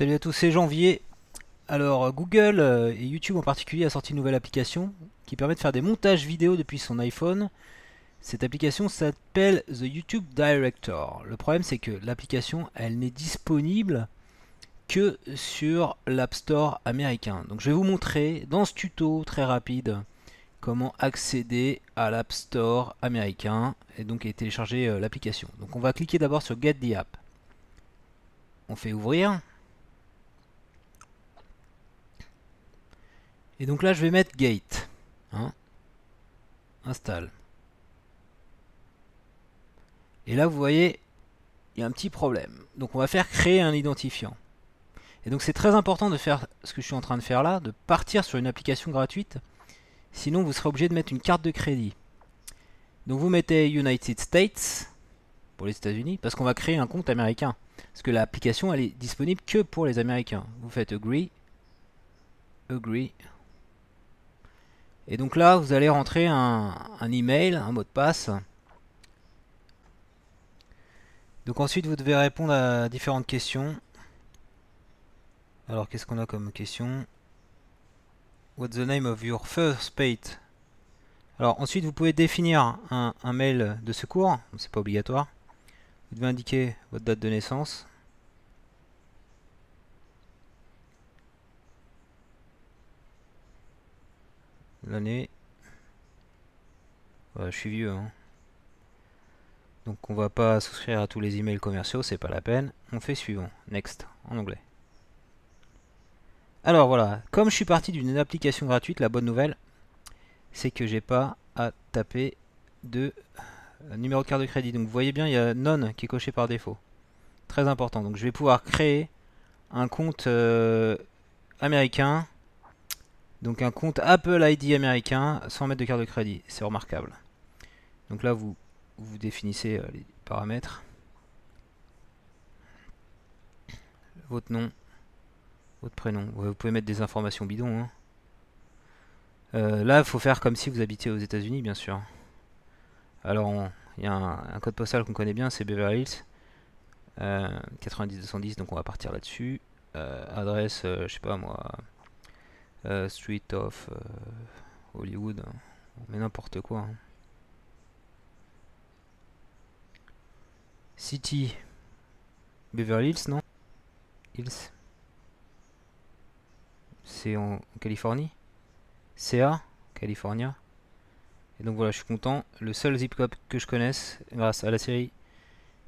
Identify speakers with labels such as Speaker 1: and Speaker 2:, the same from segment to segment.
Speaker 1: Salut à tous, c'est Janvier. Alors Google euh, et YouTube en particulier a sorti une nouvelle application qui permet de faire des montages vidéo depuis son iPhone. Cette application s'appelle The YouTube Director. Le problème c'est que l'application elle n'est disponible que sur l'App Store américain. Donc je vais vous montrer dans ce tuto très rapide comment accéder à l'App Store américain et donc et télécharger euh, l'application. Donc on va cliquer d'abord sur Get the App. On fait ouvrir. Et donc là je vais mettre Gate. Hein. Installe. Et là vous voyez, il y a un petit problème. Donc on va faire créer un identifiant. Et donc c'est très important de faire ce que je suis en train de faire là, de partir sur une application gratuite Sinon, vous serez obligé de mettre une carte de crédit. Donc vous mettez United States pour les États-Unis parce qu'on va créer un compte américain. Parce que l'application elle est disponible que pour les Américains. Vous faites Agree, Agree. Et donc là, vous allez rentrer un, un email, un mot de passe. Donc ensuite, vous devez répondre à différentes questions. Alors, qu'est-ce qu'on a comme question? What's the name of your first page? Alors ensuite vous pouvez définir un, mail de secours, c'est pas obligatoire. Vous devez indiquer votre date de naissance. L'année. je suis vieux. Hein. Donc on va pas souscrire à tous les emails commerciaux, c'est pas la peine. On fait suivant. Next en anglais. Alors voilà, comme je suis parti d'une application gratuite, la bonne nouvelle, c'est que j'ai pas à taper de euh, numéro de carte de crédit. Donc vous voyez bien, il y a non qui est coché par défaut. Très important. Donc je vais pouvoir créer un compte euh, américain. Donc un compte Apple ID américain sans mettre de carte de crédit. C'est remarquable. Donc là, vous, définissez euh, les paramètres. Votre nom, votre prénom. vous pouvez mettre des informations bidons. Hein. Euh, là, il faut faire comme si vous habitiez aux États-Unis, bien sûr. Alors, il y a un, code postal qu'on connaît bien, c'est Beverly Hills. 90-210, euh, donc on va partir là-dessus. Adresse, je sais pas moi, Street of Hollywood, mais n'importe quoi. Hein. City, Beverly Hills, non? Hills c'est en Californie? CA, California. Et donc voilà, je suis content. Le seul zip code que je connaisse, grâce à la série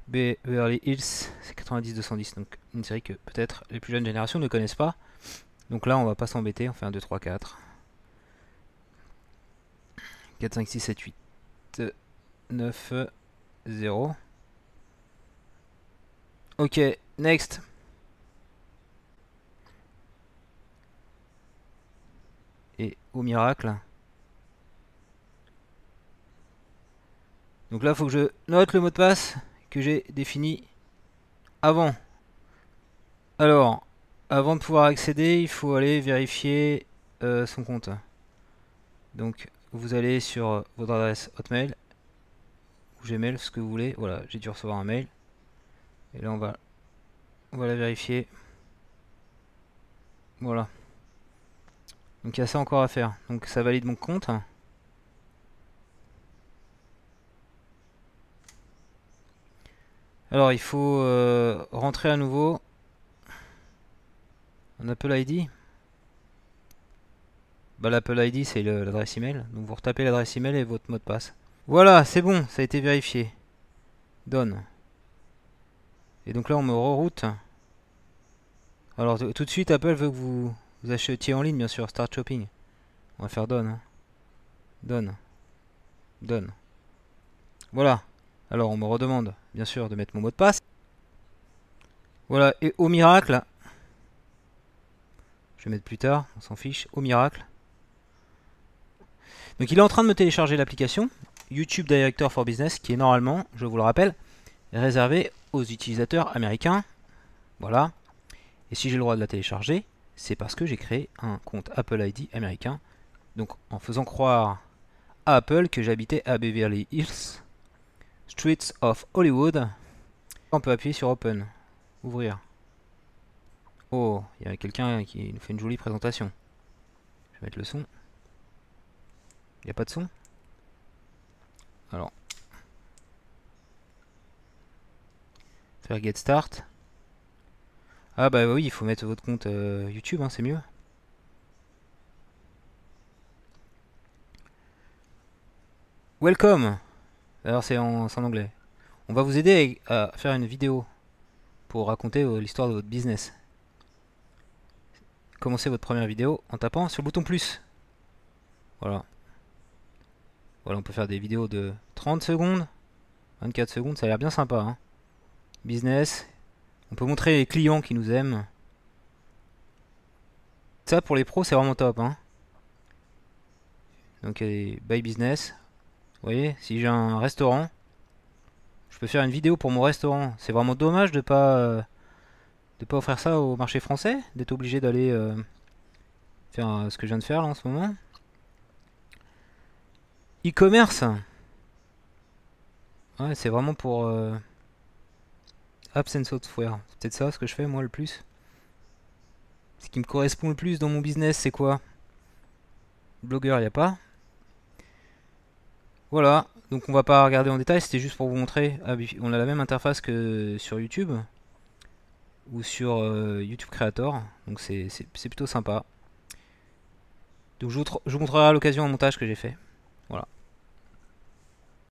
Speaker 1: Beverly Hills, c'est 90-210. Donc une série que peut-être les plus jeunes générations ne connaissent pas. Donc là, on va pas s'embêter. On fait un 2, 3, 4. 4, 5, 6, 7, 8, 9, 0. Ok, next. et au miracle. Donc là, il faut que je note le mot de passe que j'ai défini avant. Alors, avant de pouvoir accéder, il faut aller vérifier euh, son compte. Donc, vous allez sur votre adresse Hotmail ou Gmail, ce que vous voulez. Voilà, j'ai dû recevoir un mail. Et là, on va, on va la vérifier. Voilà. Donc il y a ça encore à faire. Donc ça valide mon compte. Alors il faut euh, rentrer à nouveau Apple ID. Bah, L'Apple ID c'est l'adresse email. Donc vous retapez l'adresse email et votre mot de passe. Voilà, c'est bon, ça a été vérifié. Donne. Et donc là on me reroute. Alors tout de suite Apple veut que vous vous achetiez en ligne, bien sûr. Start shopping. On va faire donne. Hein. Donne. Donne. Voilà. Alors, on me redemande, bien sûr, de mettre mon mot de passe. Voilà. Et au miracle. Je vais mettre plus tard. On s'en fiche. Au miracle. Donc, il est en train de me télécharger l'application. YouTube Director for Business, qui est normalement, je vous le rappelle, réservé aux utilisateurs américains. Voilà. Et si j'ai le droit de la télécharger, c'est parce que j'ai créé un compte Apple ID américain. Donc en faisant croire à Apple que j'habitais à Beverly Hills, Streets of Hollywood, on peut appuyer sur Open, ouvrir. Oh, il y a quelqu'un qui nous fait une jolie présentation. Je vais mettre le son. Il n'y a pas de son? Alors. Faire get start. Ah bah oui, il faut mettre votre compte euh, YouTube, hein, c'est mieux. Welcome Alors c'est en, anglais. On va vous aider à faire une vidéo pour raconter euh, l'histoire de votre business. Commencez votre première vidéo en tapant sur le bouton plus. Voilà. Voilà, on peut faire des vidéos de 30 secondes, 24 secondes, ça a l'air bien sympa. Hein. Business. On peut montrer les clients qui nous aiment. Ça, pour les pros, c'est vraiment top. Hein. Donc, buy business. Vous voyez, si j'ai un restaurant, je peux faire une vidéo pour mon restaurant. C'est vraiment dommage de pas euh, de pas offrir ça au marché français, d'être obligé d'aller euh, faire euh, ce que je viens de faire là en ce moment. E-commerce. Ouais, c'est vraiment pour apps and software. C'est peut-être ça ce que je fais moi le plus. Ce qui me correspond le plus dans mon business, c'est quoi? Blogueur, il a pas. Voilà, donc on va pas regarder en détail, c'était juste pour vous montrer. Ah, on a la même interface que sur YouTube ou sur euh, YouTube Creator, donc c'est plutôt sympa. Donc je vous, je vous montrerai à l'occasion un montage que j'ai fait. Voilà.